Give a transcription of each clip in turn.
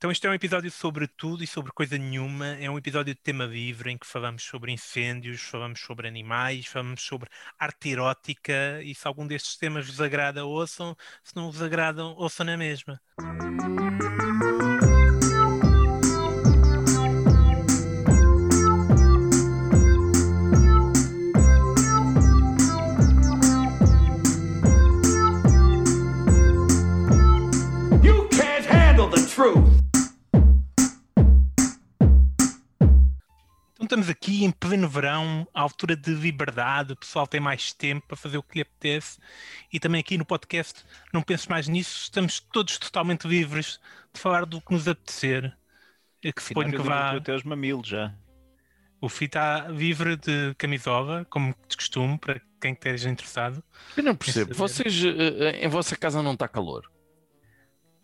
Então, este é um episódio sobre tudo e sobre coisa nenhuma. É um episódio de tema livre em que falamos sobre incêndios, falamos sobre animais, falamos sobre arte erótica. E se algum destes temas vos agrada, ouçam. Se não vos agradam, ouçam na mesma. You can't handle the truth. Estamos aqui em pleno verão, à altura de liberdade, o pessoal tem mais tempo para fazer o que lhe apetece e também aqui no podcast, não penses mais nisso, estamos todos totalmente livres de falar do que nos apetecer. É que suponho que vá. até os mamilos já. O FI está livre de camisola, como de costume, para quem esteja interessado. Eu não percebo. Vocês, eh, em vossa casa não está calor?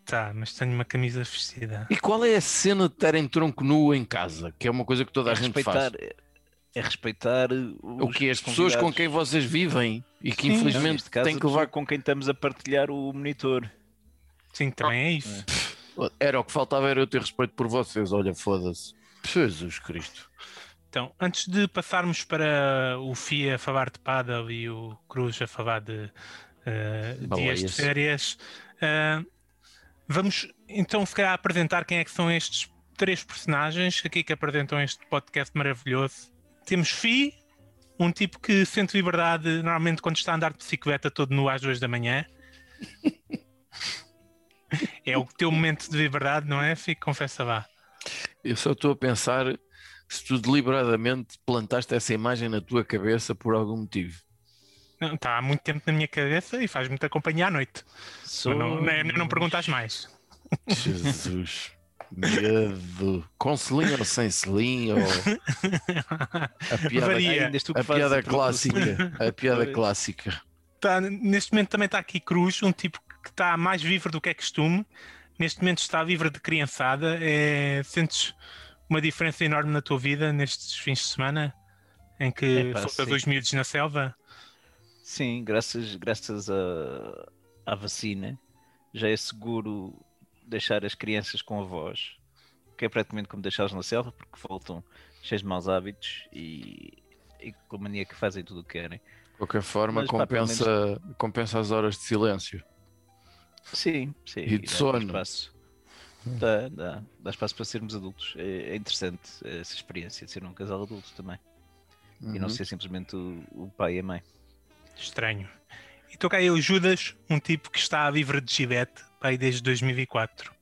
Tá, mas tenho uma camisa vestida. E qual é a cena de terem tronco nu em casa? Que é uma coisa que toda a É gente respeitar, faz. é respeitar O que é as pessoas com quem vocês vivem e que Sim. infelizmente caso, têm que levar. com quem estamos a partilhar o monitor. Sim, também é isso. Era o que faltava, era eu ter respeito por vocês. Olha, foda-se. Jesus Cristo. Então, antes de passarmos para o FI a falar de paddle e o Cruz a falar de eh, dias de férias, eh, vamos então se calhar apresentar quem é que são estes três personagens aqui que apresentam este podcast maravilhoso. Temos Fi, um tipo que sente liberdade normalmente quando está a andar de bicicleta todo nu às duas da manhã. é o teu momento de liberdade, não é, Fi? Confessa lá. Eu só estou a pensar se tu deliberadamente plantaste essa imagem na tua cabeça por algum motivo. Não, Está há muito tempo na minha cabeça e faz-me te acompanhar à noite. Sou... Não, nem não perguntas mais. Jesus. Medo. Com selim ou sem selim? Ou... A piada, Varia. A piada clássica. A piada Pois. clássica. Tá, neste momento também está aqui Cruz, um tipo que está mais livre do que é costume. Neste momento está livre de criançada. É, sentes uma diferença enorme na tua vida nestes fins de semana em que Epá, soltas sim. dois miúdos na selva? Sim, graças, graças a, à vacina já é seguro deixar as crianças com avós, que é praticamente como deixá-los na selva, porque voltam cheios de maus hábitos e, e com a mania que fazem tudo o que querem. De qualquer forma, Mas, pá, pelo compensa, compensa as horas de silêncio. Sim, sim. E de dá sono. Espaço. Dá, dá, dá espaço para sermos adultos. É, é interessante essa experiência de ser um casal adulto também. E não Uhum. ser simplesmente o, o pai e a mãe. Estranho. E estou cá eu, Judas, um tipo que está livre de gilete pai, desde 2004.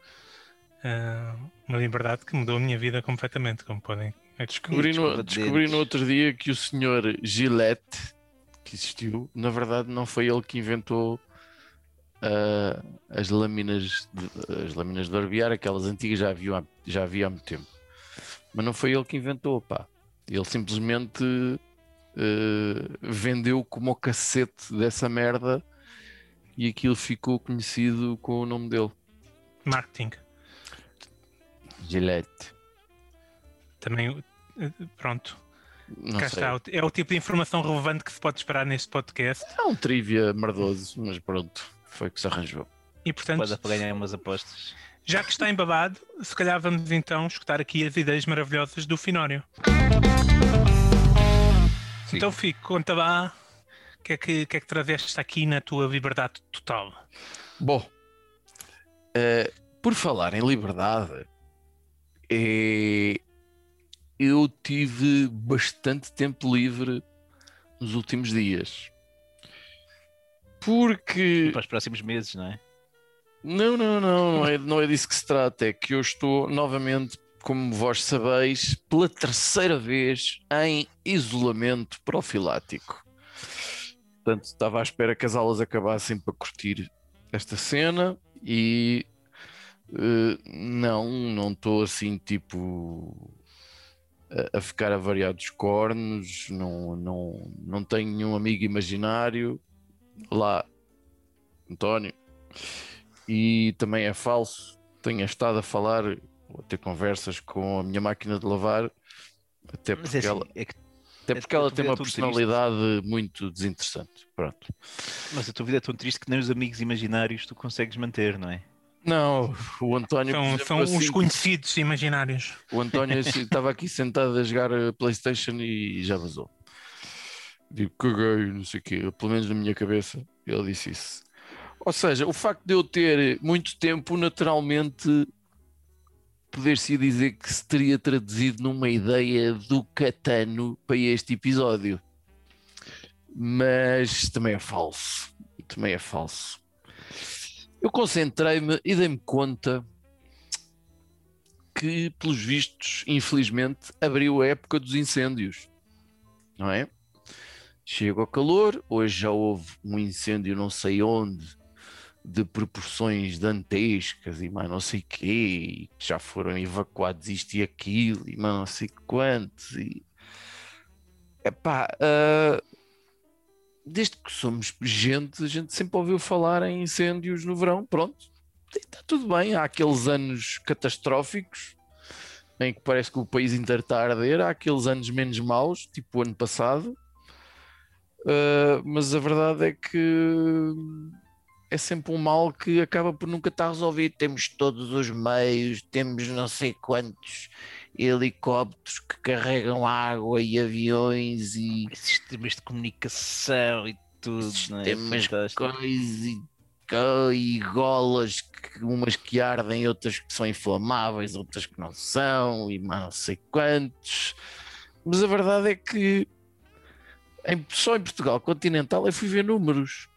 Ah, uma liberdade que mudou a minha vida completamente, como podem Descobri, no, descobri no outro dia que o senhor Gillette, que existiu, na verdade não foi ele que inventou ah, as lâminas de, as lâminas de barbear, aquelas antigas já havia, há- já havia há muito tempo. Mas não foi ele que inventou, pá. Ele simplesmente ah, vendeu como o cacete dessa merda e aquilo ficou conhecido com o nome dele. Marketing. Gillette. Também, eh, pronto. Não Cá sei. está. É o tipo de informação relevante que se pode esperar neste podcast. É um trivia merdoso, mas pronto, foi o que se arranjou. E portanto, Pode para ganhar umas apostas. já que está embabado, se calhar vamos então escutar aqui as ideias maravilhosas do Finório. Sim. Então, Fico, conta lá o que, é que, que é que trazeste aqui na tua liberdade total. Bom, eh, por falar em liberdade, eh, eu tive bastante tempo livre nos últimos dias. Porque. Para os próximos meses, não é? Não, não, não, não é, não é disso que se trata. É que eu estou novamente, como vós sabeis, pela terceira vez em isolamento profilático. Portanto, estava à espera que as aulas acabassem para curtir esta cena e eh, não, não estou assim tipo a, a ficar a variar dos cornos, não, não, não tenho nenhum amigo imaginário lá, António e também é falso. Tenho estado a falar, ou ter conversas com a minha máquina de lavar, até Mas porque é assim, ela, é que, até é porque ela tem vida é uma tão triste. personalidade muito desinteressante. Pronto. mas a tua vida é tão triste que nem os amigos imaginários tu consegues manter, não é? Não, o António. São, são exemplo, os assim, conhecidos imaginários. O António estava aqui sentado a jogar a PlayStation e já vazou. Digo, caguei, não sei o quê. Pelo menos na minha cabeça, ele disse isso. Ou seja, o facto de eu ter muito tempo, naturalmente, poder-se dizer que se teria traduzido numa ideia do Catano para este episódio. Mas também é falso. Também é falso. Eu concentrei-me e dei-me conta que, pelos vistos, infelizmente, abriu a época dos incêndios. Não é? Chega ao calor, hoje já houve um incêndio não sei onde, de proporções dantescas e mais não sei quê, e que já foram evacuados isto e aquilo, e mais não sei quantos. E... Epá, ah, desde que somos gente, a gente sempre ouviu falar em incêndios no verão, pronto, está tudo bem. Há aqueles anos catastróficos em que parece que o país inteiro está a arder, há aqueles anos menos maus, tipo o ano passado. Uh, mas a verdade é que é sempre um mal que acaba por nunca estar resolvido. Temos todos os meios, temos não sei quantos helicópteros que carregam água e aviões e Sistemas de comunicação e tudo, é? sistemas Fantástico. coisas e, e golas, que, umas que ardem, outras que são inflamáveis, outras que não são, e mais não sei quantos. Mas a verdade é que em- só em Portugal continental eu fui ver números.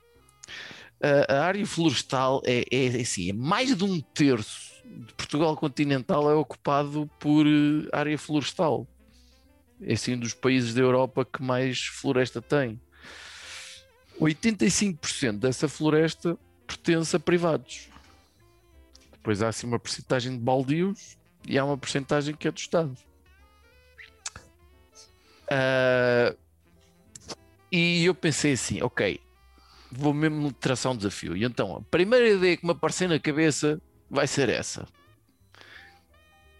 A, área florestal é, é, é assim, é mais de um terço de Portugal continental é ocupado por eh, área florestal. É assim um dos países da Europa que mais floresta tem. 85% dessa floresta pertence a privados. Depois há assim uma porcentagem de baldios e há uma porcentagem que é do Estado. Ah, e eu pensei assim, ok, vou mesmo traçar um desafio. E então, a primeira ideia que me apareceu na cabeça vai ser essa.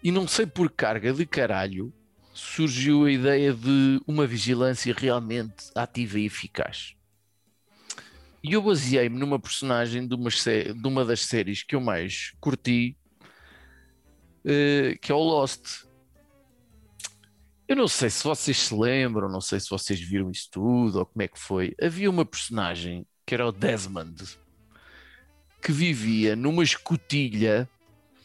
E não sei por carga de caralho surgiu a ideia de uma vigilância realmente ativa e eficaz. E eu baseei-me numa personagem de uma, de uma das séries que eu mais curti, eh, que é o Lost. Eu não sei se vocês se lembram, não sei se vocês viram isso tudo ou como é que foi. Havia uma personagem que era o Desmond, que vivia numa escotilha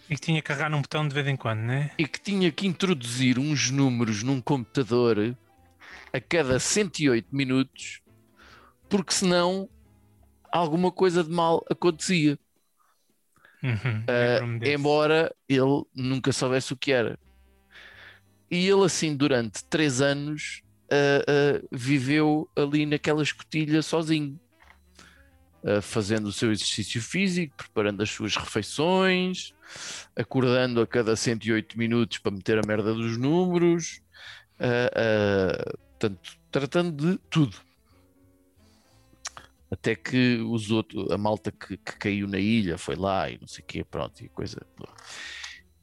E que tinha que carregar num botão de vez em quando, né? e que tinha que introduzir uns números num computador a cada 108 minutos, porque senão alguma coisa de mal acontecia. Uhum, desse. embora ele nunca soubesse o que era. E ele, assim, durante três anos, ah, ah, viveu ali naquela escotilha sozinho, fazendo o seu exercício físico, preparando as suas refeições, acordando a cada 108 minutos para meter a merda dos números, ah, ah, portanto, tratando de tudo. Até que os outros, a malta que, que caiu na ilha foi lá e não sei o quê, pronto, e coisa.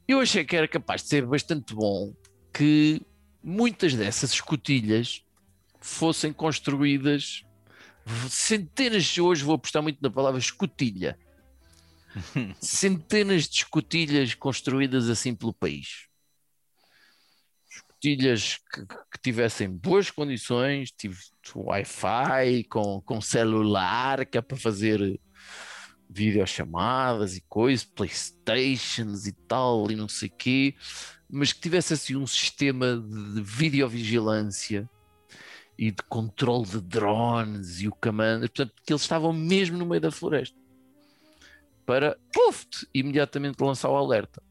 Eu achei que era capaz de ser bastante bom que muitas dessas escotilhas fossem construídas centenas, hoje vou apostar muito na palavra escotilha, centenas de escotilhas construídas assim pelo país. Escotilhas que, que tivessem boas condições, tive Wi-Fi, com, com celular, que é para fazer videochamadas e coisas, Playstations e tal, e não sei o quê, mas que tivesse assim um sistema de, de videovigilância e de controle de drones e o comando, portanto, que eles estavam mesmo no meio da floresta para, puf, imediatamente lançar o alerta.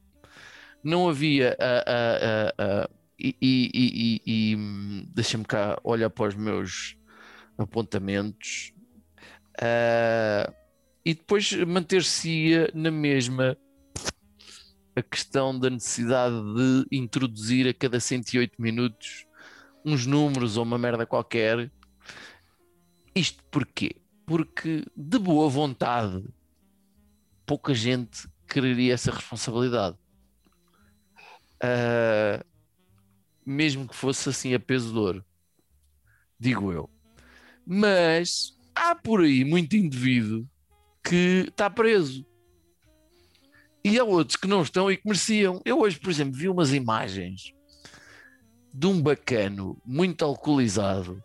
Não havia a, a, a, e, e, e, e- deixa-me cá olhar para os meus apontamentos Ah, e depois manter-se-ia na mesma a questão da necessidade de introduzir a cada 108 minutos uns números ou uma merda qualquer. Isto porquê? Porque de boa vontade pouca gente quereria essa responsabilidade. Ah, mesmo que fosse assim a peso de ouro, digo eu. Mas há por aí muito indivíduo que está preso. E há outros que não estão e que mereciam. Eu hoje, por exemplo, vi umas imagens de um bacano muito alcoolizado.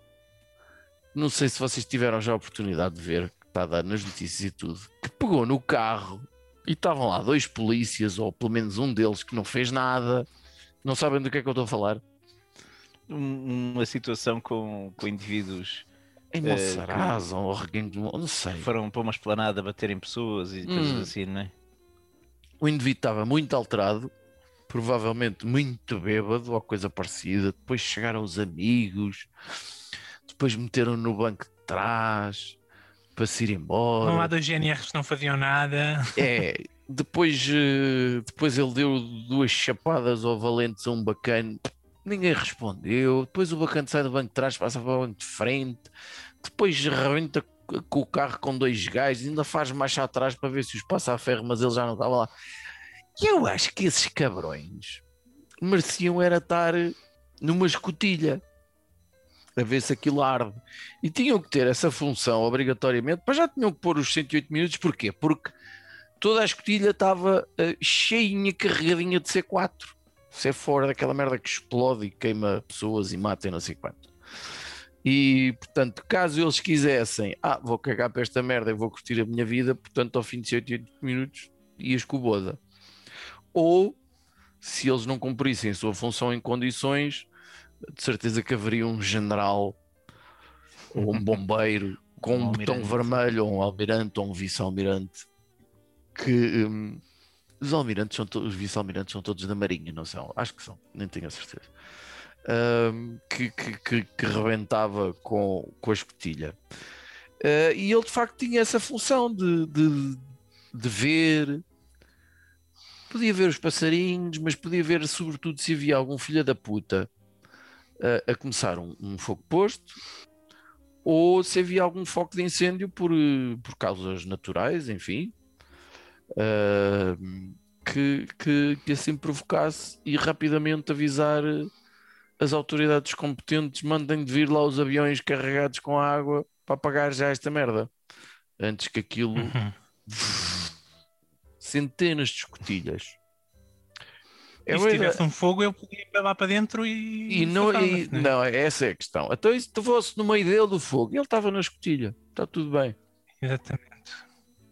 Não sei se vocês tiveram já a oportunidade de ver, que está a dar nas notícias e tudo, que pegou no carro e estavam lá dois polícias, ou pelo menos um deles que não fez nada. Não sabem do que é que eu estou a falar? Um- uma situação com, com indivíduos Em Eh, Monsaraz ou Reguengos, não sei. foram para uma esplanada bater em pessoas e coisas Hum. assim, não é? O indivíduo estava muito alterado, provavelmente muito bêbado ou coisa parecida. Depois chegaram os amigos, depois meteram no banco de trás para se ir embora. Não há dois GNRs que não faziam nada. É, depois, eh, depois ele deu duas chapadas ao Valentes a um bacana, ninguém respondeu. Depois o bacana sai do banco de trás, passa para o banco de frente. Depois rebenta com o carro com dois gajos, ainda faz marcha atrás para ver se os passa a ferro, mas ele já não estava lá. E eu acho que esses cabrões mereciam era estar numa escotilha a ver se aquilo arde. E tinham que ter essa função obrigatoriamente, mas já tinham que pôr os 108 minutos, porquê? Porque toda a escotilha estava eh, cheinha, carregadinha de C4. C4 daquela merda que explode e queima pessoas e mata e não sei quanto. E, portanto, caso eles quisessem, ah, vou cagar para esta merda e vou curtir a minha vida, portanto, ao fim de 108 minutos, ias com o Boda. Ou, se eles não cumprissem a sua função em condições, de certeza que haveria um general ou um bombeiro com um, Um botão vermelho, ou um almirante, ou um vice-almirante, que hum, os almirantes são todos, os vice-almirantes são todos da Marinha, não são? Acho que são, nem tenho a certeza. Hum, que, que, que, que rebentava com, com a escotilha. Uh, e ele de facto tinha essa função de, de, de ver, podia ver os passarinhos, mas podia ver sobretudo se havia algum filho da puta a, a começar um, um fogo posto ou se havia algum foco de incêndio por, por causas naturais, enfim, uh, que, que, que assim provocasse e rapidamente avisar as autoridades competentes, mandem de vir lá os aviões carregados com água para apagar já esta merda. Antes que aquilo Uhum. Centenas de escotilhas. E É se tivesse um fogo, eu podia ir lá para dentro e. E não, e, né? não, essa é a questão. Então, se tu fosse no meio dele do fogo, ele estava na escotilha, está tudo bem. Exatamente.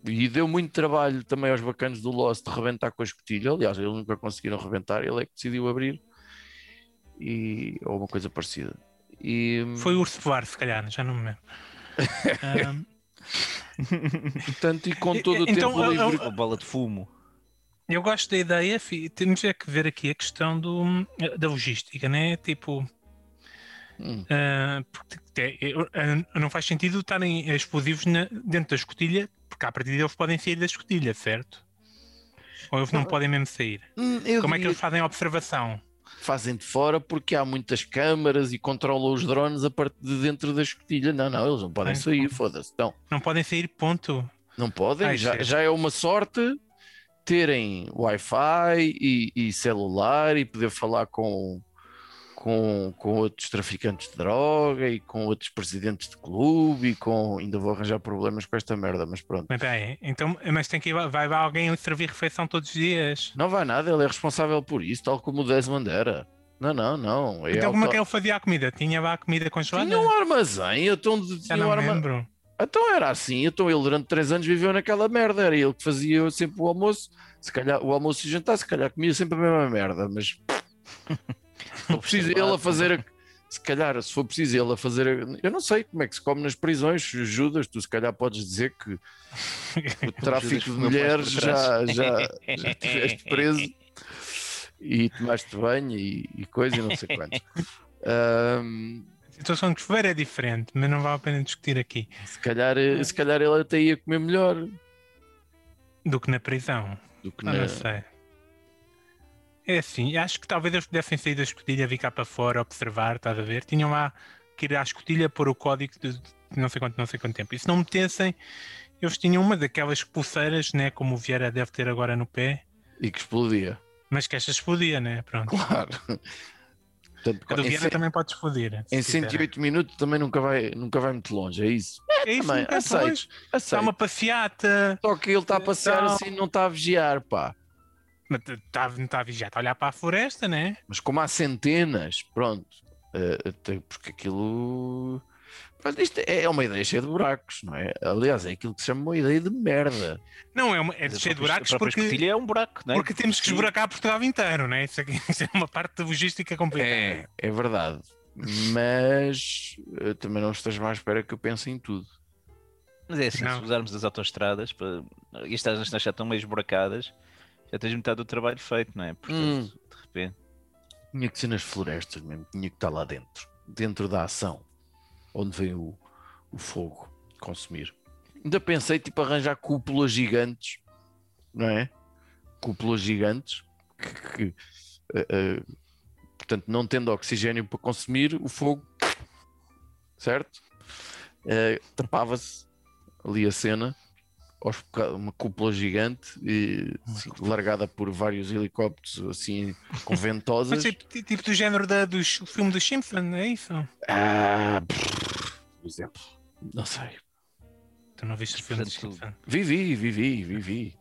E deu muito trabalho também aos bacanos do Lost de rebentar com a escotilha. Aliás, eles nunca conseguiram rebentar, ele é que decidiu abrir. E, ou uma coisa parecida. E, Foi o urso polar, se calhar, já não me lembro. Ahm, portanto, e com todo o então, tempo eu- livre. Uma bola de fumo. eu gosto da ideia, fi- temos é que ver aqui a questão do, da logística, né? Tipo, Hum, ah, ah, não faz sentido estarem explosivos na- dentro da escotilha, porque a partir deles podem sair da escotilha, certo? Ou eles não podem mesmo sair. hum, eu Como é que diria eles fazem a observação? Fazem de fora porque há muitas câmaras e controlam os drones a partir de dentro da escotilha. Não, não, eles não podem sair, foda-se. Então, Não podem sair, ponto. Não podem, Ai, já, já é uma sorte terem Wi-Fi e, e celular e poder falar com, com, com outros traficantes de droga e com outros presidentes de clube e com. Ainda vou arranjar problemas com esta merda, mas pronto. Mas bem, então, mas tem que ir, vai lá alguém servir refeição todos os dias. Não vai nada, ele é responsável por isso, tal como o Desmond era. Não, não, não. É então, como é que ele fazia a comida? Tinha lá a comida congelada? Tinha um armazém, então, Já tinha não um lembro. então era assim, então ele durante três anos viveu naquela merda, era ele que fazia sempre o almoço, se calhar o almoço e jantar, se calhar comia sempre a mesma merda, mas for preciso ele a fazer, a- se calhar se for preciso ele a fazer, a- eu não sei como é que se come nas prisões, Judas, tu se calhar podes dizer que o tráfico de mulheres já, já, já estiveste preso e tomaste banho e, e coisa e não sei quanto. Ahm, A situação de chuveiro é diferente, mas não vale a pena discutir aqui se, calhar, se calhar ele até ia comer melhor do que na prisão. do que na, não sei. É assim, acho que talvez eles pudessem sair da escotilha, vir cá para fora, observar, estás a ver? Tinham lá que ir à escotilha pôr o código de não sei quanto, não sei quanto tempo. E se não metessem, eles tinham uma daquelas pulseiras, né? Como o Vieira deve ter agora no pé, e que explodia. mas que esta explodia, né? Pronto. Claro. Portanto, A do Vieira também pode explodir. se em quiser. 108 minutos também nunca vai, nunca vai muito longe, é isso? É isso, também, é aceito. Aceito. uma passeata. Só que ele está a passear Não. assim, não está a vigiar, pá. Mas está tá a vigiar, está a olhar para a floresta, né? Mas como há centenas, pronto. eh, até porque aquilo. Pronto, isto é uma ideia cheia de buracos, não é? Aliás, é aquilo que se chama uma ideia de merda. Não, é, uma, é Mas a cheio de buracos porque, é um buraco, não é? porque temos que esburacar Portugal inteiro, né? Isso, aqui, isso é uma parte da logística complicada. É, é verdade. Mas eu também não esteja à espera que eu pense em tudo. Mas é assim, Não. se usarmos as autoestradas, para... e estas já estão meio esburacadas, já tens metade do trabalho feito, não é? Portanto, de repente. Tinha que ser nas florestas mesmo, tinha que estar lá dentro, dentro da ação, onde vem o, o fogo consumir. Ainda pensei tipo arranjar cúpulas gigantes, não é? Cúpulas gigantes que, que, eh, eh, portanto, não tendo oxigênio para consumir, o fogo, certo? Eh, tapava-se ali a cena, aos uma cúpula gigante e assim, largada por vários helicópteros assim com Mas ventosas. tipo, ti- tipo do género da, dos, do filme dos Simpsons, é isso? Ah, por exemplo, não sei. Tu não viste o filme dos Portanto, Simpsons? Vivi, vivi, vivi.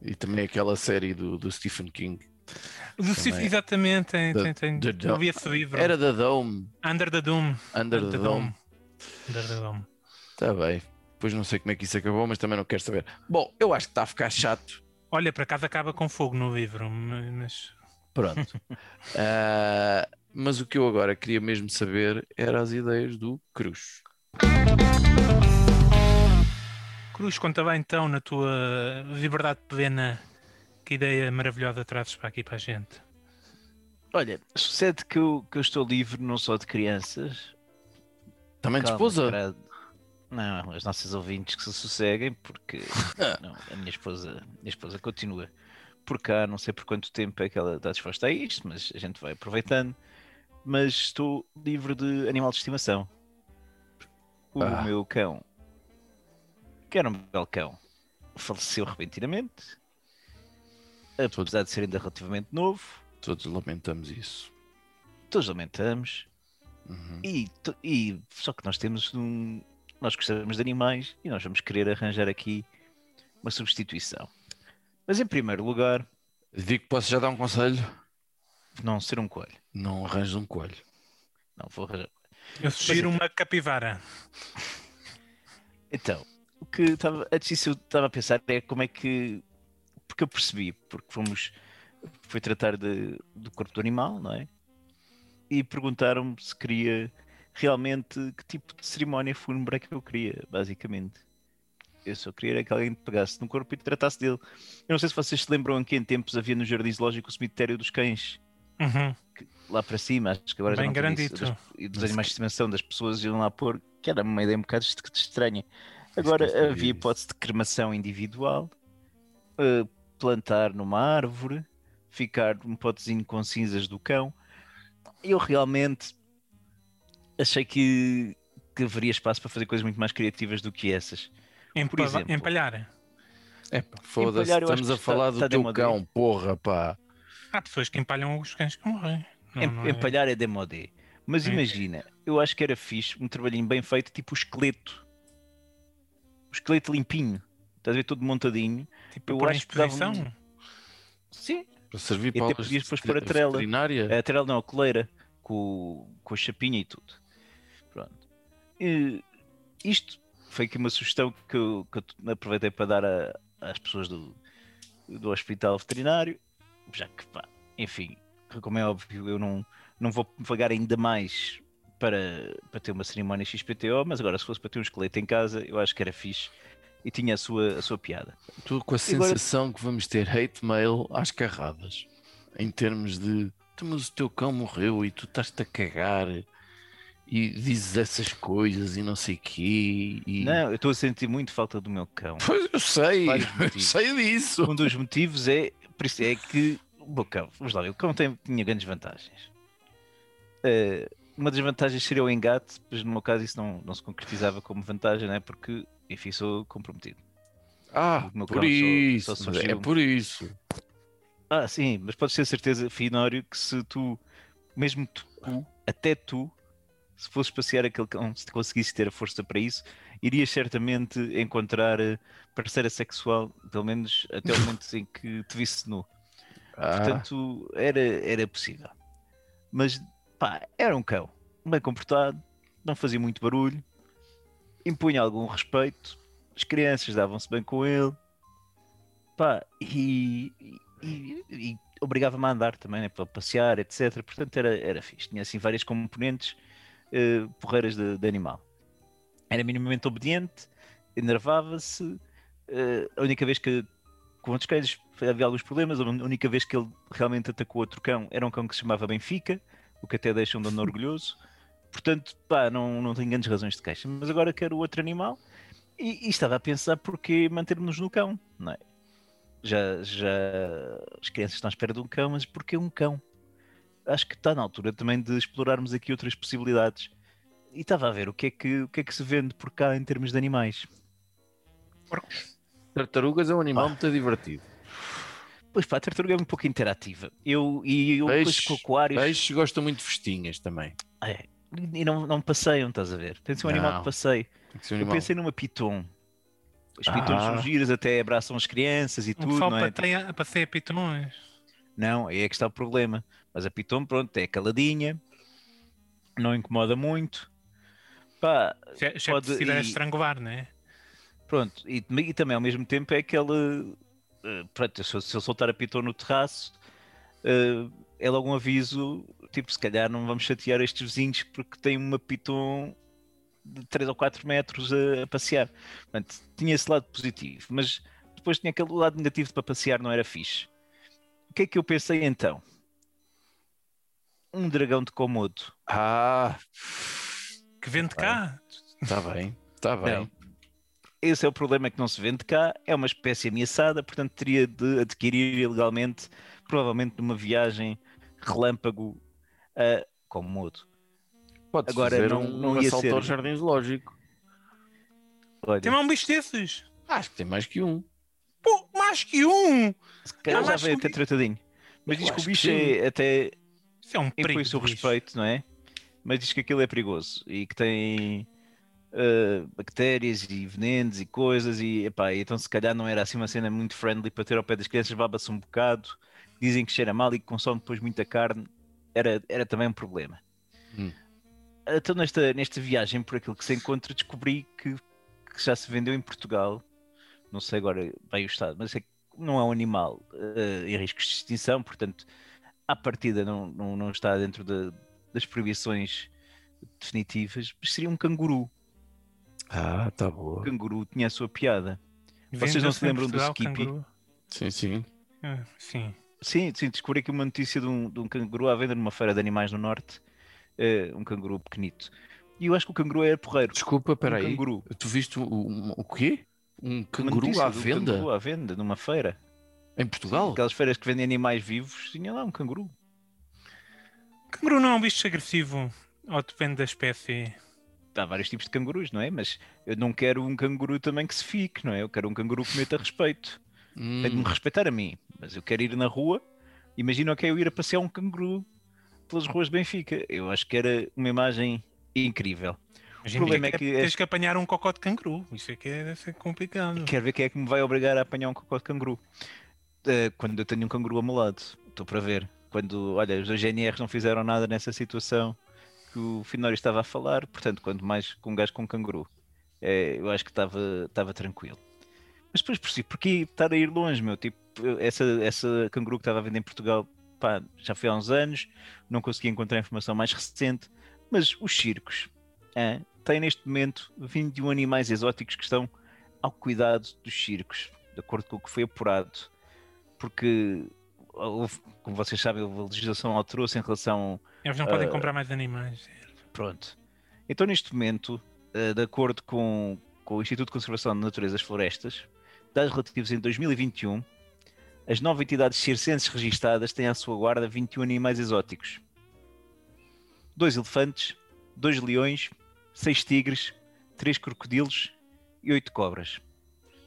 E também aquela série do, do Stephen King. O do Também. exatamente, tem, Da- tem, tem, eu vi esse livro. Era da Dome, Under the Doom. Under the Dome. Under the Dome. Está bem. Depois não sei como é que isso acabou, mas também não quero saber. Bom, eu acho que está a ficar chato. Olha, por acaso acaba com fogo no livro, mas Pronto. Ah, mas o que eu agora queria mesmo saber era as ideias do Cruz. Cruz, conta bem então na tua liberdade plena que ideia maravilhosa trazes para aqui para a gente. Olha, sucede que eu, que eu estou livre não só de crianças. Também de esposa? caralho. Não, as nossas ouvintes que se sosseguem, porque Ah. não, a minha esposa, minha esposa continua por cá, não sei por quanto tempo é que ela está disposta a isto, mas a gente vai aproveitando. Mas estou livre de animal de estimação. O Ah. meu cão, que era um belo cão, faleceu repentinamente. Apesar de ser ainda relativamente novo, Todos lamentamos isso. todos lamentamos. Uhum. E, e só que nós temos um. Nós gostamos de animais e nós vamos querer arranjar aqui uma substituição. Mas em primeiro lugar, Digo que posso já dar um conselho? não ser um coelho. Não arranjes um coelho. Não vou arranjar. Eu sugiro uma capivara. Então, o que estava antes disso eu estava a pensar é como é que. Porque eu percebi, porque fomos. Foi tratar de, do corpo do animal, não é? E perguntaram-me se queria realmente que tipo de cerimónia fúnebre é que eu queria, basicamente. Eu só queria era que alguém pegasse no corpo e tratasse dele. Eu não sei se vocês se lembram que em tempos havia no Jardim Zoológico o cemitério dos cães, Uhum. que- lá para cima, acho que agora já Bem não tem isso, grandito. das- e dos animais de estimação das pessoas iam lá pôr, que era uma ideia um bocado est- estranha. Agora havia hipótese de cremação individual, eh, plantar numa árvore, ficar um potezinho com cinzas do cão. Eu realmente achei que, que haveria espaço para fazer coisas muito mais criativas do que essas. Empa- exemplo. empalhar. É foda-se, estamos a está- falar está do teu demodé. cão, porra, pá. Há pessoas que empalham os cães que morrem. Não, Em- não é? Empalhar é demodé. Mas É. imagina, eu acho que era fixe, um trabalhinho bem feito, tipo o esqueleto. O esqueleto limpinho. Estás a ver todo montadinho. Tipo, eu acho que dava um- exposição. Sim. Para servir E para até aulas podias de depois pôr a trela. A trela não, a coleira. Com, com a chapinha e tudo. Pronto. E isto foi aqui uma sugestão que eu, que eu aproveitei para dar a- às pessoas do, do hospital veterinário. Já que, pá, enfim, como é óbvio, eu não, não vou pagar ainda mais para, para ter uma cerimónia XPTO, mas agora se fosse para ter um esqueleto em casa, eu acho que era fixe e tinha a sua, a sua piada. Estou com a Agora- sensação que vamos ter hate mail às carradas. Em termos de "Tu, mas o teu cão morreu e tu estás-te a cagar e dizes essas coisas e não sei quê. E... Não, eu estou a sentir muito falta do meu cão. Pois eu sei, eu sei disso. um dos motivos é, é que o cão, vamos lá o cão tem, tinha grandes vantagens. Eh, uma das vantagens seria o engate, mas no meu caso isso não, não se concretizava como vantagem, né? porque, enfim, sou comprometido. Ah, O por só- isso, só mas é por isso. Ah, sim, mas podes ter certeza, Finório, que se tu, mesmo tu, até tu, se fosses passear aquele cão, se conseguisses ter a força para isso, irias certamente encontrar eh, parceira sexual, pelo menos até o momento em que te visse nu. Ah, Portanto, era, era possível. Mas, pá, era um cão. Bem comportado, não fazia muito barulho, impunha algum respeito, as crianças davam-se bem com ele, pá, e, e- e obrigava-me a andar também, né, para passear, etc. Portanto, era, era fixe. Tinha assim várias componentes eh, porreiras de, de animal. Era minimamente obediente, enervava-se. eh, a única vez que com outros cães havia alguns problemas. A única vez que ele realmente atacou outro cão era um cão que se chamava Benfica, o que até deixa um dono orgulhoso. Portanto, pá, não, não tenho grandes razões de queixa. Mas agora quero outro animal e, e estava a pensar porque manter-nos no cão, não é? Já, já as crianças estão à espera de um cão, mas porquê um cão? Acho que está na altura também de explorarmos aqui outras possibilidades. E estava a ver o que é que, o que, é que se vende por cá em termos de animais. Porcos. tartarugas é um animal muito divertido. Pois pá, a tartaruga é um pouco interativa. Eu, e eu Peixes, com aquários. peixes gostam muito de festinhas também. É, e não, não passeiam, estás a ver? Tem de ser um animal Não. que passeie. Tem que ser um Eu animal. pensei numa piton. Os pitons Ah. são giros, até abraçam as crianças e O tudo, pessoal não é? pateia, passeia pitões. Não, aí é que está o problema. Mas a piton, pronto, é caladinha, não incomoda muito. Pá, Se é, se é Pode- preciso era e- estrangular, não é? pronto. E, e também ao mesmo tempo é aquele. eh, pronto, se eu, se eu soltar a piton no terraço, eh, é logo um aviso, tipo, se calhar não vamos chatear estes vizinhos porque tem uma piton de 3 ou 4 metros a, a passear. Portanto, tinha esse lado positivo, mas depois tinha aquele lado negativo de para passear, não era fixe. O que é que eu pensei então? Um dragão de Komodo. Ah, Que vende cá. está bem, está bem. Não. Esse é o problema que não se vende cá, é uma espécie ameaçada, portanto teria de adquirir ilegalmente, provavelmente numa viagem relâmpago a Komodo. Pode Agora, fazer não- um não ia assalto ser- ao jardim zoológico. Olha, Tem mais um bicho desses. Acho que tem mais que um. Mais que um! se calhar já acho veio que- até tratadinho. Mas diz que o acho que bicho é até Isso é um perigo. impõe o seu respeito, não é? Mas diz que aquilo é perigoso e que tem eh, bactérias e venenos e coisas e epá, então se calhar não era assim uma cena muito friendly para ter ao pé das crianças, baba-se um bocado, dizem que cheira mal e que consome depois muita carne, era, era também um problema. Hum. Então nesta, nesta viagem, por aquilo que se encontra, descobri que, que já se vendeu em Portugal, não sei agora bem o estado, mas é que não é um animal eh, em riscos de extinção, portanto à partida não, não, não está dentro da- das proibições definitivas, mas seria um canguru. Ah, tá O boa. canguru tinha a sua piada. Vocês não se em lembram do Skippy? canguru? Sim, sim. Ah, sim. Sim, sim, descobri aqui uma notícia de um, de um canguru à venda numa feira de animais no norte, eh, um canguru pequenito. E eu acho que o canguru é porreiro. Desculpa, Um peraí. canguru. Tu viste o, o, o quê? Um canguru à de um venda? Canguru à venda numa feira. Em Portugal? Aquelas feiras que vendem animais vivos, tinha lá um canguru. Canguru não é um bicho agressivo. Ou depende da espécie. Há vários tipos de cangurus, não é? Mas eu não quero um canguru também que se fique, não é? Eu quero um canguru que meta respeito. Tem de me Hum, respeitar a mim, mas eu quero ir na rua. Imagina que é eu ir a passear um canguru pelas ruas de Benfica. Eu acho que era uma imagem incrível. Mas O problema é que tens este- que apanhar um cocó de canguru. Isso é que é, ser complicado. Quero ver quem é que me vai obrigar a apanhar um cocó de canguru. Eh, quando eu tenho um canguru ao meu lado, estou para ver. Quando, olha, os dois GNRs não fizeram nada nessa situação que o Finório estava a falar, portanto, quanto mais com um gajo com um canguru. Eh, eu acho que estava estava tranquilo. Mas depois por si, porque estar a ir longe, meu? Tipo, essa, essa canguru que estava a vender em Portugal, pá, já foi há uns anos, não consegui encontrar informação mais recente, mas os circos ah, têm neste momento 21 animais exóticos que estão ao cuidado dos circos, de acordo com o que foi apurado, porque, houve, como vocês sabem, a legislação alterou-se em relação Eles não podem Ah. comprar mais animais. Pronto. Então, neste momento, eh, de acordo com, com o Instituto de Conservação da Natureza das Florestas, dados relativos em 2021, as nove entidades circenses registadas têm à sua guarda 21 animais exóticos. Dois elefantes, dois leões, seis tigres, três crocodilos e oito cobras.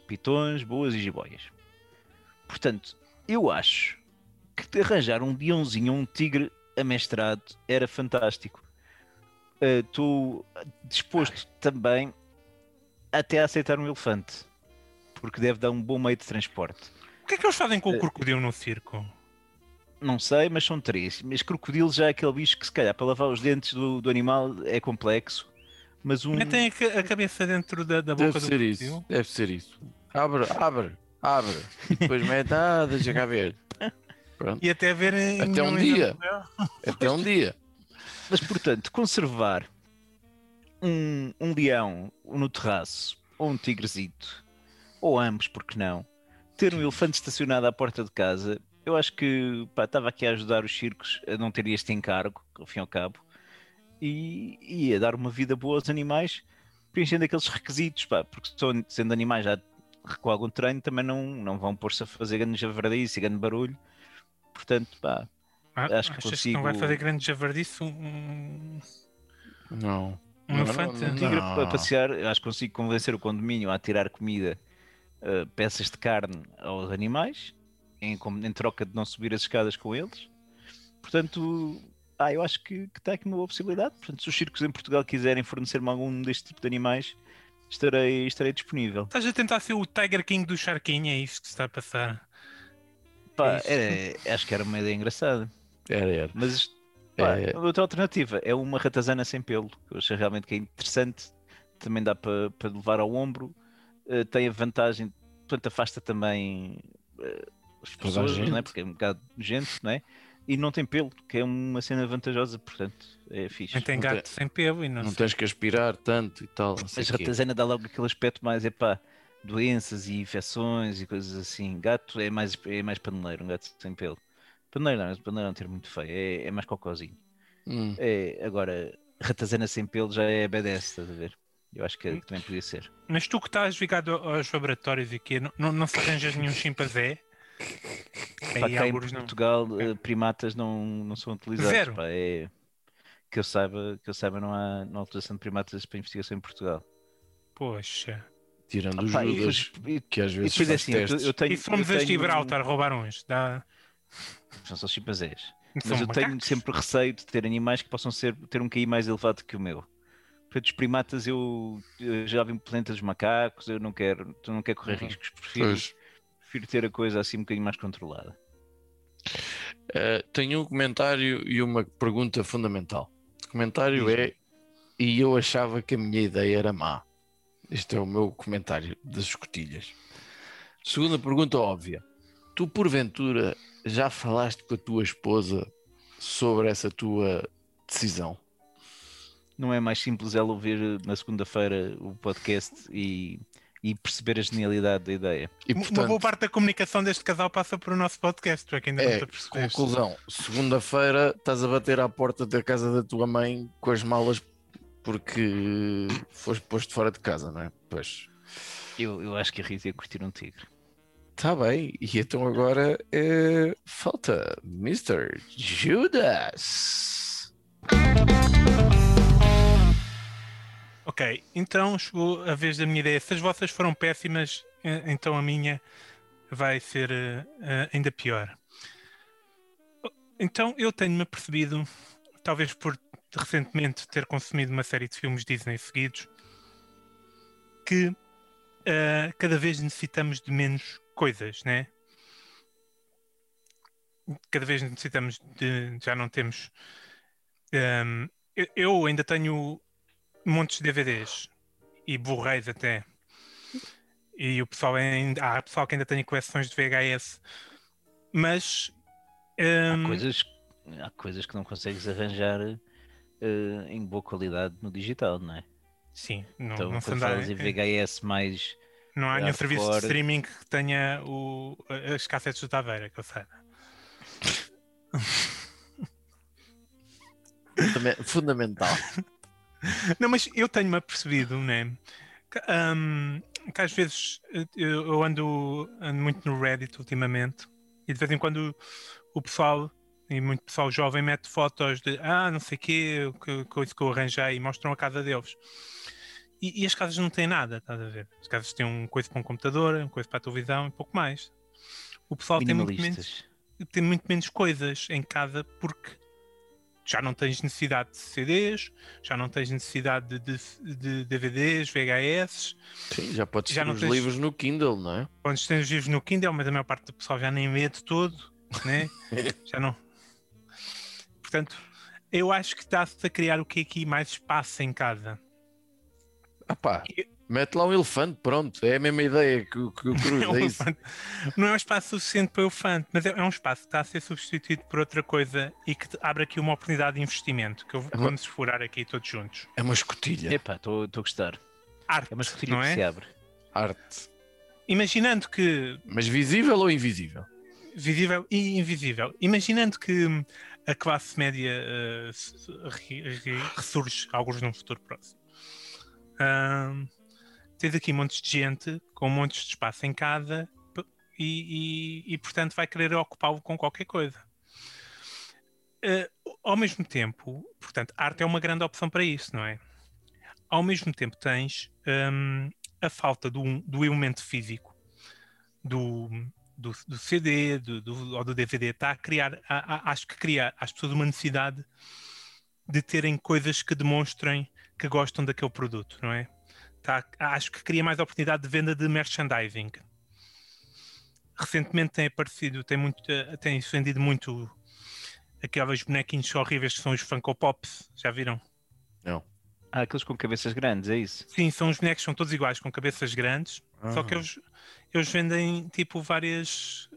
Pitões, boas e jiboias. Portanto, eu acho que arranjar um leãozinho ou um tigre amestrado era fantástico. Eh, Estou disposto também até a aceitar um elefante, porque deve dar um bom meio de transporte. O que é que eles fazem com o Eh, crocodilo no circo? Não sei, mas são três. Mas crocodilo já é aquele bicho que se calhar para lavar os dentes do, do animal é complexo. Mas um. Metem a, ca- a cabeça dentro da, da boca Deve do ser crocodilo. isso. Deve ser isso. Abre, abre, abre. E depois mete, ah, deixa cá ver. Pronto. E até ver em- Até um dia. Até um dia. Mas portanto, conservar um, um leão no terraço, ou um tigrezito, ou ambos, porque não? Ter um elefante estacionado à porta de casa, eu acho que pá, estava aqui a ajudar os circos a não ter este encargo, ao fim e ao cabo, e, e a dar uma vida boa aos animais, preenchendo aqueles requisitos, pá, porque são- sendo animais já com algum treino, também não, não vão pôr-se a fazer grande javardice e grande barulho. Portanto, pá, Ah, Acho que achas que não vai consigo- fazer grande javardice um, Não. um Não, elefante? não, Um tigre Não. a passear, acho que consigo convencer o condomínio a tirar comida, eh, peças de carne aos animais, em, em troca de não subir as escadas com eles. Portanto, ah, eu acho que, que está aqui uma boa possibilidade. Portanto, se os circos em Portugal quiserem fornecer-me algum deste tipo de animais, estarei, estarei disponível. Estás a tentar ser o Tiger King do Sharkinho, é isso que se está a passar. Pá, isso. era- acho que era uma ideia engraçada. Era, era. Mas pá, É. outra alternativa é uma ratazana sem pelo, que eu achei realmente que é interessante. Também dá para para levar ao ombro. eh, tem a vantagem, portanto, afasta também eh, as pessoas, não é? gente. porque é um bocado nojento, não é? E não tem pelo, que é uma cena vantajosa, portanto, é fixe. Nem tem Não gato tem- sem pelo e não, Não sei. tens que aspirar tanto e tal. Não Mas quê. ratazana dá logo aquele aspecto mais, é pá, doenças e infecções e coisas assim. Gato é mais, é mais paneleiro, um gato sem pelo. Paneleiro não, mas paneleiro é um termo muito feio, é, é mais cocôzinho. Hum. É, agora, ratazana sem pelo já é BDS, estás a ver? Eu acho que que também podia ser. Mas tu que estás ligado aos laboratórios e que não, não, não se arranjas nenhum chimpanzé. Pá, cá em algures não. Portugal, eh, primatas não, não são utilizados. Zero. pá, é, que eu saiba, que eu saiba não, há, não há utilização de primatas para investigação em Portugal. Poxa. Tirando os Ah, pá, e Judas, e- que às vezes é faz assim, eu, testes. eu tenho. E eu a tenho- Gibraltar roubar uns? Dá... São só chimpanzés. Mas eu tenho sempre receio de ter animais que possam ser, ter um QI mais elevado que o meu. Portanto, os primatas eu, eu já vi planeta dos macacos, eu não quero, eu não quero correr Uhum. riscos, prefiro, Pois. Prefiro ter a coisa assim um bocadinho mais controlada. Uh, tenho um comentário e uma pergunta fundamental. O comentário é: e eu achava que a minha ideia era má. Este é o meu comentário das escotilhas. Segunda pergunta óbvia: tu porventura já falaste com a tua esposa sobre essa tua decisão? Não é mais simples ela ouvir na segunda-feira o podcast e, e perceber a genialidade da ideia. E Uma boa portanto, parte da comunicação deste casal passa por o nosso podcast, tu é que ainda não é, te apercebeste. conclusão: segunda-feira estás a bater à porta da casa da tua mãe com as malas porque foste posto fora de casa, não é? Pois. Eu, eu acho que a Rita ia curtir um tigre. Tá bem, e então agora é... falta Mr. Judas. Ok, então chegou a vez da minha ideia. Se as vossas foram péssimas, então a minha vai ser eh, ainda pior. Então eu tenho-me apercebido, talvez por recentemente ter consumido uma série de filmes Disney seguidos, que eh, cada vez necessitamos de menos coisas, né? Cada vez necessitamos de. Já não temos. ehm, eu- eu ainda tenho montes de DVDs e Blu-rays até. E o pessoal ainda, há pessoal que ainda tem coleções de VHS, mas Há, hum, coisas, há coisas que não consegues arranjar eh, em boa qualidade no digital, não é? sim, não, Então, não, quando falas em VHS mais. não há nenhum serviço de streaming que tenha o, as cassetes do Taveira, que eu saiba. Fundame- Fundamental. Não, mas eu tenho-me apercebido, né? Que, hum, que às vezes eu, ando, ando muito no Reddit ultimamente e de vez em quando o pessoal, e muito pessoal jovem, mete fotos de ah, não sei quê, que coisa que eu arranjei e mostram a casa deles. E, e as casas não têm nada, estás a ver? As casas têm um coisa para um computador, um coisa para a televisão e pouco mais. O pessoal tem muito, menos, tem muito menos coisas em casa porque já não tens necessidade de CDs, já não tens necessidade de, de- de DVDs, VHS, Sim, já podes Já ter os tens- livros no Kindle, não é? onde tens vivos no Kindle, mas a maior parte do pessoal já nem lê de todo. né? Já não. Portanto, eu acho que está-se a criar o que é aqui mais espaço em casa. Ah pá, mete lá um elefante, pronto. É a mesma ideia que, o- que o Cruz, É um é isso. Não é um espaço suficiente para o elefante, mas é, é um espaço que está a ser substituído por outra coisa e que abre aqui uma oportunidade de investimento que eu, É uma- vamos explorar aqui todos juntos. É uma escotilha. Epá, estou a gostar. Arte, É uma escotilha não que é? se abre. Arte. Imaginando que Mas visível ou invisível? visível e invisível. Imaginando que hum, a classe média re- re- ressurge, alguns num futuro próximo. Ahm, tens aqui montes de gente com montes de espaço em casa e, e- e, portanto vai querer ocupá-lo com qualquer coisa. Eh, ao mesmo tempo, portanto, arte é uma grande opção para isso, não é? Ao mesmo tempo tens hum, a falta do, do elemento físico do, do, do CD do, do- ou do DVD está a criar, a- a- acho que cria às pessoas uma necessidade de terem coisas que demonstrem que gostam daquele produto, não é? Tá, acho que cria mais oportunidade de venda de merchandising. Recentemente tem aparecido, tem, muito, eh, tem vendido muito aquelas bonequinhos horríveis que são os Funko Pops, já viram? Ah, aqueles com cabeças grandes, é isso? Sim, são os bonecos, são todos iguais, com cabeças grandes, só que Ah. eles, eles vendem tipo várias.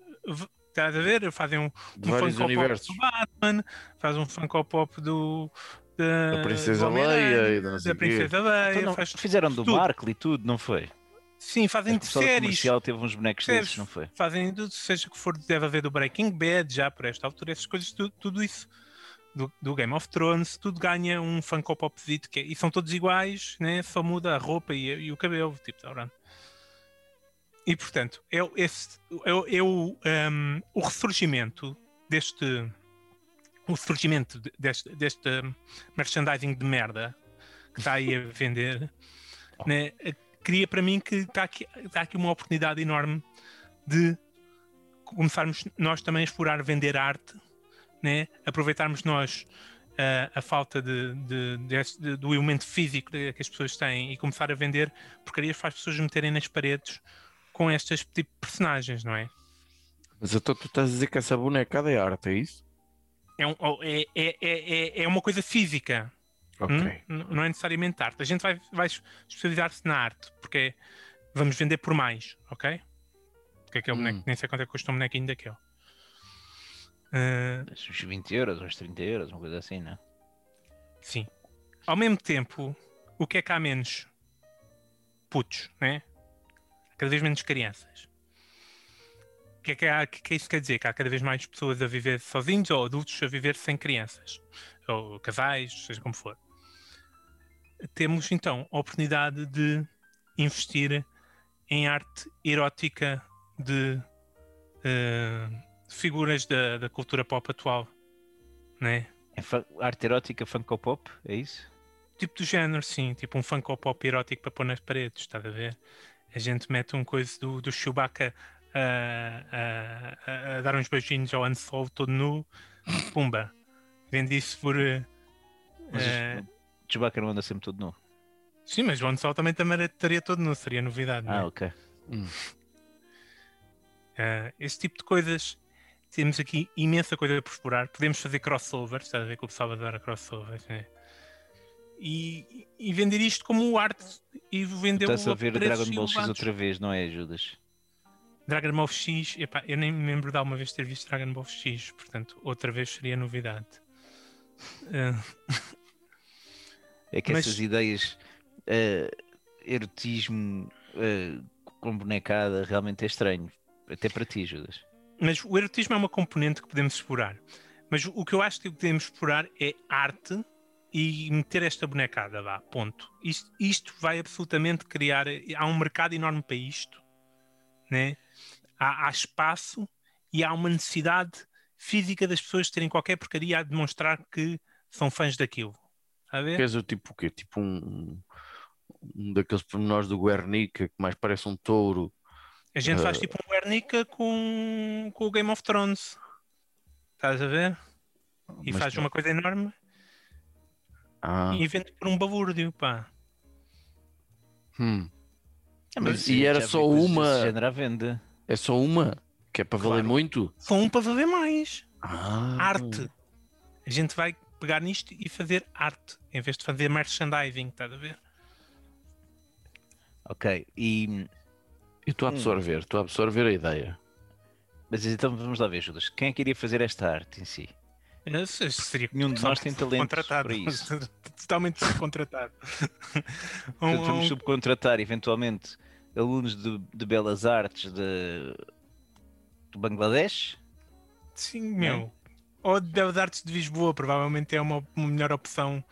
Estás a ver? Fazem um, um Funko universos. Pop do Batman, faz um Funko Pop do. Da, Da Princesa Leia e da da. Princesa Leia. Então faz fizeram do tudo. Barkley e tudo, não foi? Sim, fazem de séries. comercial teve uns bonecos Percebes? desses, não foi? Fazem tudo, seja que for, deve haver do Breaking Bad já por esta altura, essas coisas, tudo, tudo isso. Do, do Game of Thrones, tudo ganha um Funko Popzito que é- e são todos iguais, né? só muda a roupa e, e o cabelo, tipo, tá? E portanto, é, o- esse, é, o- é o, um, o ressurgimento deste o surgimento de- deste, deste um, merchandising de merda que está aí a vender né, eh, cria para mim que está aqui, está aqui uma oportunidade enorme de começarmos nós também a explorar vender arte, né? aproveitarmos nós ah, a falta de, de- de- do elemento físico que as pessoas têm e começar a vender porcarias para as pessoas meterem nas paredes com estas tipo de personagens, não é? Mas então tu estás a dizer que essa bonecada é arte, é isso? É, um- é, é, é, é- é uma coisa física, Ok. hum? N- não é necessariamente arte. A gente vai, vai especializar-se na arte, porque vamos vender por mais, ok? Porque aquele Hum. boneco, nem sei quanto é que custa um bonequinho daquele. Ah, Uns 20 euros, uns 30 euros, uma coisa assim, não é? sim. Ao mesmo tempo, o que é que há menos? Putos, né? Cada vez menos crianças. O que é que, é que isso quer dizer? Que há cada vez mais pessoas a viver sozinhos ou adultos a viver sem crianças. Ou casais, seja como for. Temos então a oportunidade de investir em arte erótica de eh, figuras da, da cultura pop atual, né? É arte erótica Funko Pop, é isso? Tipo do género, sim, tipo um Funko Pop erótico para pôr nas paredes, estás a ver? A gente mete um coisa do, do Chewbacca a, a- a- dar uns beijinhos ao Han Solo todo nu, pumba. Vende isso por. eh, Mas eh, o Chewbacca não anda sempre todo nu. sim, mas o Han Solo também também estaria todo nu, seria novidade, não é? Ah, ok. Uh, esse tipo de coisas temos aqui imensa coisa por explorar. Podemos fazer crossovers, estás a ver que o pessoal adora crossovers, né? E, e vender isto como arte e vender Estás a ver Dragon Ball X outra vez, não é, Judas? Dragon Ball X, epá, eu nem me lembro de alguma vez ter visto Dragon Ball X, portanto, outra vez seria novidade. Uh, É que Mas- essas ideias, eh, erotismo eh, com bonecada, realmente é estranho. Até para ti, Judas. mas o erotismo é uma componente que podemos explorar. Mas o que eu acho que podemos explorar é arte e meter esta bonecada lá, ponto. Isto, isto vai absolutamente criar. Há um mercado enorme para isto, né? Há, há espaço e há uma necessidade física das pessoas terem qualquer porcaria a demonstrar que são fãs daquilo. A ver? Queres o tipo o quê? Tipo um, um daqueles pormenores do Guernica que mais parece um touro. A gente faz Eh, tipo um Guernica com, com o Game of Thrones. Estás a ver? E Mas faz não- uma coisa enorme Ah, e vende por um balúrdio, pá. hum. Ah, Mas mas e era só uma- género à venda. É só uma? Que é para valer Claro. muito? São um para valer mais. Ah, Arte. A gente vai pegar nisto e fazer arte, em vez de fazer merchandising, estás a ver? Ok, e. Eu estou a absorver, estou a absorver a ideia. Mas então vamos lá ver, Judas. Quem é que iria fazer esta arte em si? Seria Nenhum de nós tem talento para isso. Totalmente contratado. Portanto, vamos subcontratar eventualmente alunos de, de belas artes de, do Bangladesh. sim, meu. Ou de Belas Artes de Lisboa, provavelmente é uma, uma melhor opção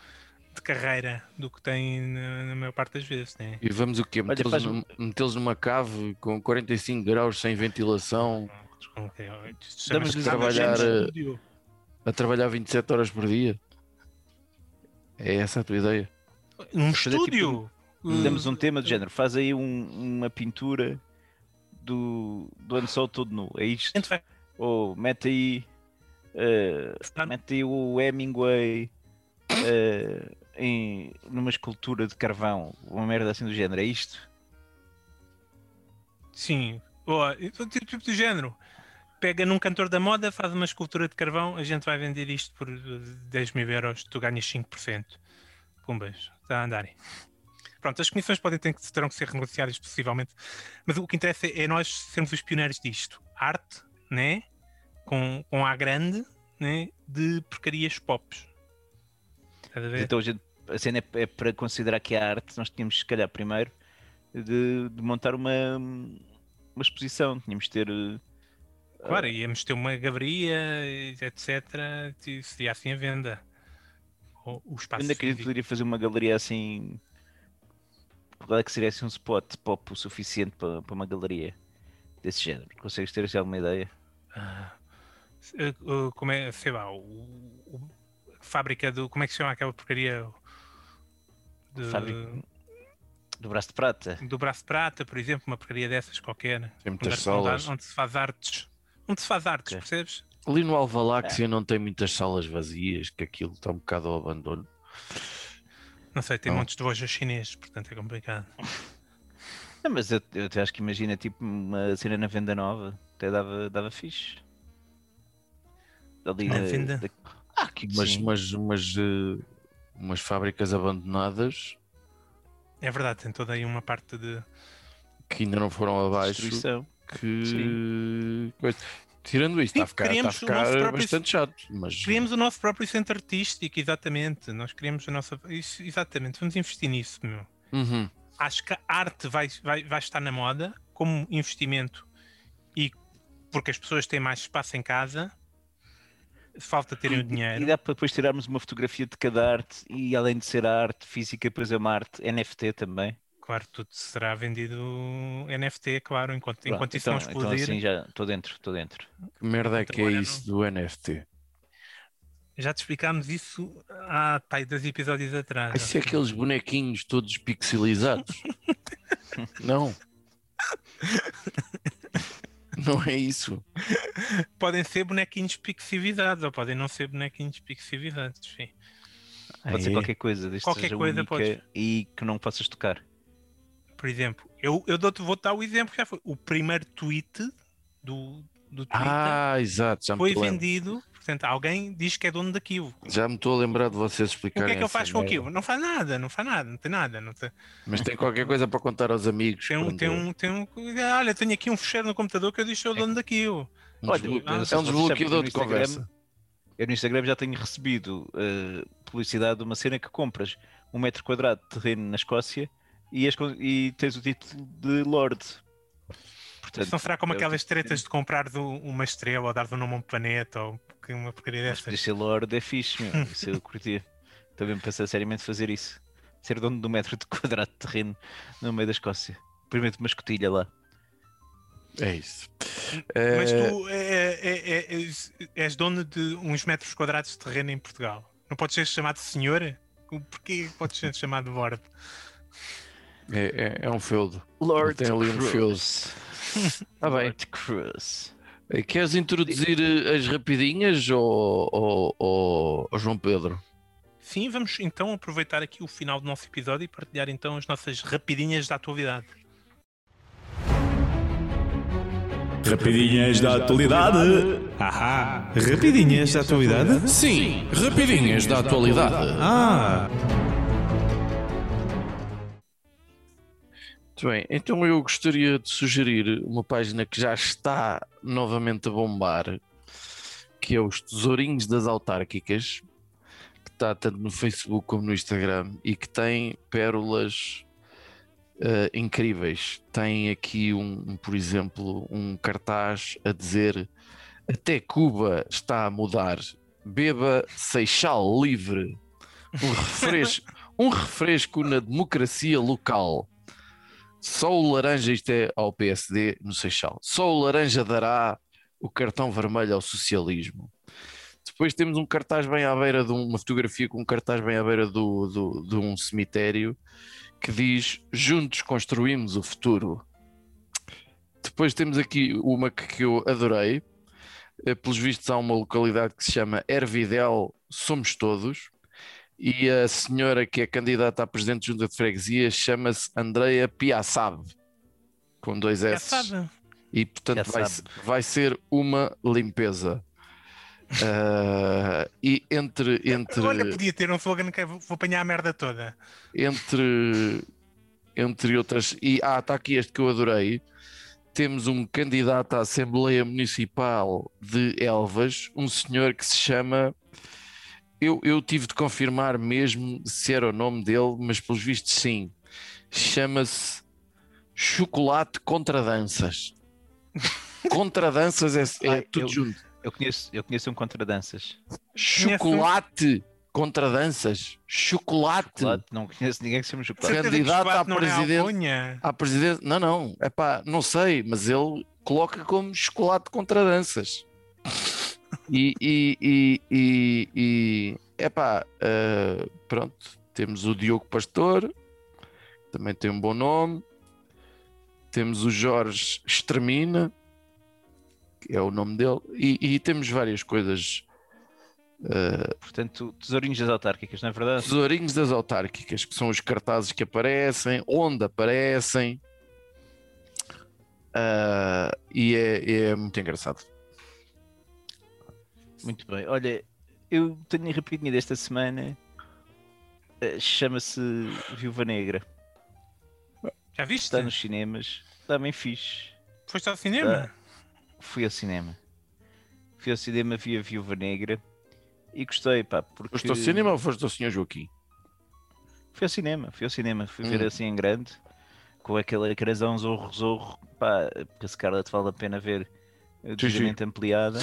de carreira do que tem na, na maior parte das vezes, né? E vamos o quê? Metê-los faz- num- metê-los numa cave com 45 graus sem ventilação, Damos chama-se de trabalhar, eh, Studio. a trabalhar 27 horas por dia. É essa a tua ideia? Num fazer estúdio. Hum, Damos um tema do género. Faz aí um- uma pintura do, do ano sol todo nu. É isto. Ou mete aí. eh, estar- mete aí o Hemingway eh, em, numa escultura de carvão. Uma merda assim do género. É isto. Sim. Boa. Então, Tipo tipo do género. Pega num cantor da moda, faz uma escultura de carvão, a gente vai vender isto por eh, 10 mil euros, tu ganhas 5%. Pumbas, está a andarem. Pronto, as comissões podem ter, que- terão que ser renegociadas possivelmente, mas o que interessa é nós sermos os pioneiros disto. Arte, né? Com, com A grande, né? De porcarias a ver? Então a, a cena é, é para considerar que é arte. Nós tínhamos, se calhar, primeiro de, de montar uma, uma exposição. Tínhamos de ter. eh, Claro, íamos ter uma galeria, etc. Seria assim a venda. O, o espaço Ainda que a gente físico. poderia fazer uma galeria assim. Qual é que seria assim um spot pop o suficiente para, para uma galeria desse género? Consegues ter assim alguma ideia? Eh, como é, sei lá, o, o- a fábrica do. Como é que se chama aquela porcaria? De- Fábrica- Do braço de prata? do braço de prata, por exemplo, uma porcaria dessas qualquer. Tem muitas Onde- salas. Onde se faz artes. Onde se faz artes, Ok. percebes? Ali no É. Alvaláxia não tem muitas salas vazias, que aquilo está um bocado ao abandono. Não sei, tem Não. montes de lojas chineses, portanto é complicado. Não, mas eu, eu acho que imagina tipo uma cena na venda nova. Até dava, dava fixe. Ali Na da- venda? da- Há aqui umas, Sim. umas, umas, eh, umas fábricas abandonadas É verdade, tem toda aí uma parte de. que ainda não foram abaixo. destruição. Que... coisa. Tirando isso, Sim, está a ficar, está a ficar próprio- bastante chato. Mas Criamos o nosso próprio centro artístico, exatamente. Nós criamos a nossa. Isso, exatamente, vamos investir nisso, meu. Uhum. acho que a arte vai, vai, vai estar na moda como investimento e porque as pessoas têm mais espaço em casa, falta terem o E dinheiro. dá para depois tirarmos uma fotografia de cada arte e além de ser a arte física, depois é uma arte NFT também. Claro, tudo será vendido NFT, claro, enquanto, Pronto, enquanto isso então, não então explodir. assim já estou dentro, estou dentro. Que merda é que é isso do NFT? Já te explicámos isso há pai, dois episódios atrás. Isso é aqueles bonequinhos todos pixelizados? não. Não é isso. Podem ser bonequinhos pixivizados ou podem não ser bonequinhos pixivizados. Sim. Pode ser qualquer coisa, desde que Qualquer seja coisa única podes. e que não possas tocar. Por exemplo, eu, eu dou-te, vou dar o exemplo que já foi. O primeiro tweet do, do Twitter Ah, exato, já foi vendido. Portanto, alguém diz que é dono daquilo. Já me estou a lembrar de vocês O explicarem. que é que ele essa faz com aquilo? Não faz nada, não faz nada, não tem nada. Não tem, Mas tem qualquer coisa para contar aos amigos. tem, um, tem, um, tem um. Olha, tenho aqui um fecheiro no computador que eu disse que sou o dono daquilo. um Olha, eu é um desbloqueador de conversa. Eu no Instagram já tenho recebido eh, publicidade de uma cena que compras um metro quadrado de terreno na Escócia e, e tens o título de Lord. Portanto, não será como é aquelas tretas de comprar do- uma estrela ou dar o nome a um planeta ou uma porcaria poder ser Lord é fixe, meu. Isso eu curtia. Também pensei seriamente fazer isso. Ser dono de um metro de quadrado de terreno no meio da Escócia. Primeiro uma escotilha lá. É isso. Mas Eh, tu é, é- é- és, és dono de uns metros quadrados de terreno em Portugal. Não podes ser chamado senhor? Porquê podes ser chamado Lord? É, é- é um feudo. Lord Tem ali um Cruz. Está bem. Lord Cruz. Eh, Queres introduzir eh, as rapidinhas ou, ou, ou- ou João Pedro? Sim, vamos então aproveitar aqui o final do nosso episódio e partilhar então as nossas rapidinhas da atualidade. Rapidinhas da atualidade. Ahá. Rapidinhas da atualidade? Sim, rapidinhas da atualidade. Ah. Muito bem, então eu gostaria de sugerir uma página que já está novamente a bombar, que é os Tesourinhos das Autárquicas, que está tanto no Facebook como no Instagram e que tem pérolas eh, incríveis. Tem aqui um, um, por exemplo, um cartaz a dizer até Cuba está a mudar, beba Seixal livre, um refresco, um refresco na democracia local. Só o laranja, isto é ao PSD no Seixal, só o laranja dará o cartão vermelho ao socialismo. Depois temos um cartaz bem à beira de uma fotografia com um cartaz bem à beira do, do, de um cemitério que diz Juntos construímos o futuro. Depois temos aqui uma que eu adorei. Eh, pelos vistos, há uma localidade que se chama Ervidel Somos Todos e a senhora que é candidata a presidente de junta de freguesia chama-se Andreia Piaçab, com dois S. E portanto vai, vai, ser uma limpeza. Uh, e entre, entre. Olha, podia ter um slogan que é vou apanhar a merda toda. Entre, entre outras. E ah, está aqui este que eu adorei. Temos um candidato à Assembleia Municipal de Elvas, um senhor que se chama eu, eu tive de confirmar mesmo se era o nome dele, mas pelos vistos sim. Chama-se Chocolate Contra Danças. contra Danças é, é tudo eu, junto. Eu conheço, eu conheço um Contra Danças. Chocolate Contra Danças. Chocolate. chocolate. Não conheço ninguém que se chama Chocolate. Candidato à presidente. É à presidente. Não, não. É pá, não sei, mas ele coloca como Chocolate Contra Danças. E, e, e, e, e epá, uh, pronto, temos o Diogo Pastor, também tem um bom nome. Temos o Jorge Extermina, que é o nome dele, e, e temos várias coisas. Uh, Portanto, tesourinhos das autárquicas, não é verdade? Tesourinhos das autárquicas, que são os cartazes que aparecem, onde aparecem, uh, e é, é muito engraçado. Muito bem. Olha, eu tenho rapidinho desta semana. Uh, Chama-se Viúva Negra. Já viste? Está nos cinemas. Está bem fixe. Foste ao cinema? Está... Fui ao cinema. Fui ao cinema, vi a Viúva Negra e gostei, pá. Porque... Foste ao cinema ou foste ao Sr. Joaquim? Fui ao cinema, fui ao cinema. Fui hum. ver assim em grande, com aquele crasão zorro, zorro. Pá, porque a Scarlett vale a pena ver devidamente ampliada.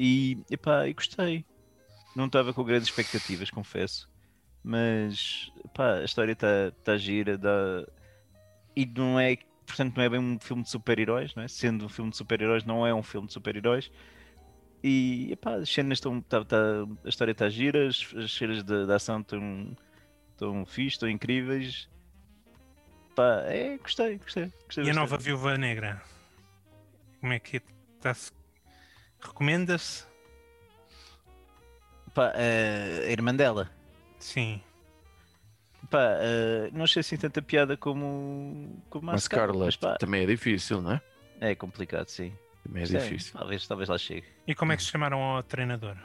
E, epá, e gostei. Não estava com grandes expectativas, confesso. Mas epá, a história está tá gira. Dá... E não é, portanto, não é bem um filme de super-heróis, não é? Sendo um filme de super-heróis, não é um filme de super-heróis. E epá, as cenas estão. Tá, tá, a história está gira, as, as cenas de ação estão, estão fixe, estão incríveis. Pá, é, gostei, gostei. gostei e a nova Viúva Negra? Como é que está-se Recomenda-se? Pá, uh, a irmã dela. Sim. Pá, uh, não achei assim tanta piada como, como a Mas Scarlett pá, também é difícil, não é? É complicado, sim. Também é sim, difícil. Talvez, talvez lá chegue. E como é que se chamaram ao treinador?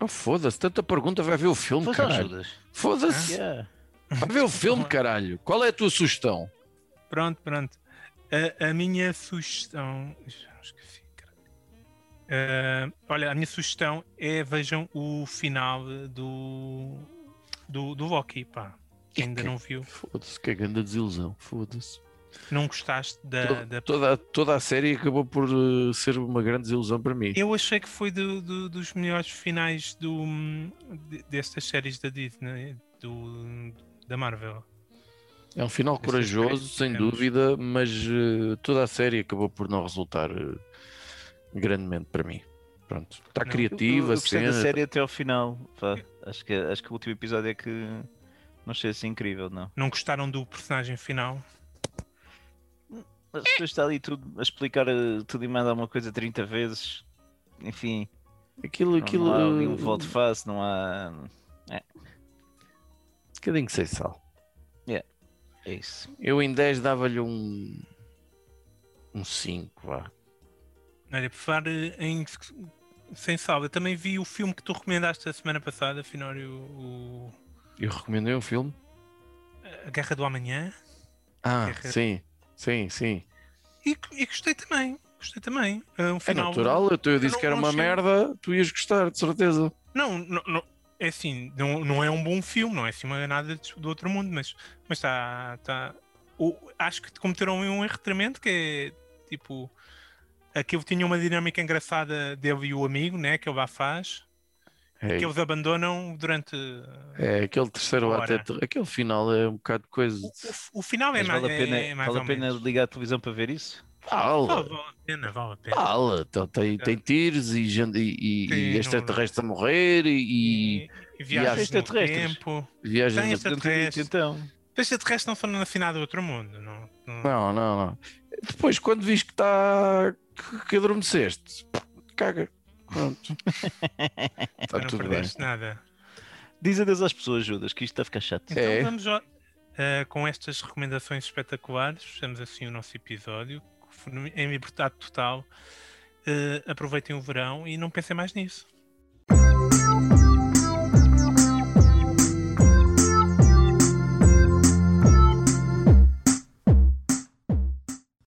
Oh, foda-se, tanta pergunta, vai ver o filme, Foda caralho. Foda-se. Yeah. Vai ver o filme, caralho. Qual é a tua sugestão? Pronto, pronto. A, a minha sugestão. Uh, olha, a minha sugestão é vejam o final do do, do Loki, pá. Ainda que, não viu. Foda-se, que é grande desilusão, foda-se. Não gostaste da, toda, da... Toda, toda a série acabou por uh, ser uma grande desilusão para mim. Eu achei que foi do, do, dos melhores finais do, de, destas séries da Disney, do, da Marvel. É um final corajoso, sem dúvida, mas uh, toda a série acabou por não resultar uh, grandemente para mim. Pronto, está criativa, eu, eu, eu cena. da série até ao final. Pá. Acho, que, acho que o último episódio é que não achei assim incrível, não. Não gostaram do personagem final? As pessoas estão ali tudo a explicar eh, tudo e mais alguma coisa 30 vezes. Enfim. Aquilo, aquilo. Não há um voto face, não há. É. Um bocadinho sem sal. Yeah. É isso. Eu em 10 dava-lhe um Um 5, vá. Olha, por falar eh, em sem salva, eu também vi o filme que tu recomendaste a semana passada, Finório, o... Eu recomendei um filme. A Guerra do Amanhã. Ah, Guerra- sim, sim, sim. E, e gostei também. Gostei também. É um É final. natural, eu, eu disse que era uma merda, tu ias gostar, de certeza. Não, não, não- é assim, não, não é um bom filme, não é assim nada de- do outro mundo, mas mas está. Tá, o- acho que cometeram um erro tremendo que é tipo. Aquilo tinha uma dinâmica engraçada dele e o amigo, né? Que ele lá faz, É, que eles abandonam durante. é aquele terceiro ter- aquele final é um bocado de coisa. O, o- o final é mais, vale a pena, é mais vale a pena menos. ligar a televisão para ver isso? Vale, Fala, vale a pena, vale a pena. fala. Então, tem, tem tiros e, gente- e, e- e extraterrestres a morrer e, e e viagens no extraterrestres. tempo. viagens. Tem no- esta- Não tinha dito, Extraterrestre. então. Os extraterrestres não são na final do outro mundo. Não, não- Não, não, não. Depois, quando viste que está. que, que adormeceste, caga. Pronto. Está não tudo bem. perdeste nada. Diz adeus às pessoas, Judas, que isto está a ficar chato. Então É. vamos lá. eh, com estas recomendações espetaculares, fechamos assim o nosso episódio em liberdade total. Eh, aproveitem o verão e não pensem mais nisso.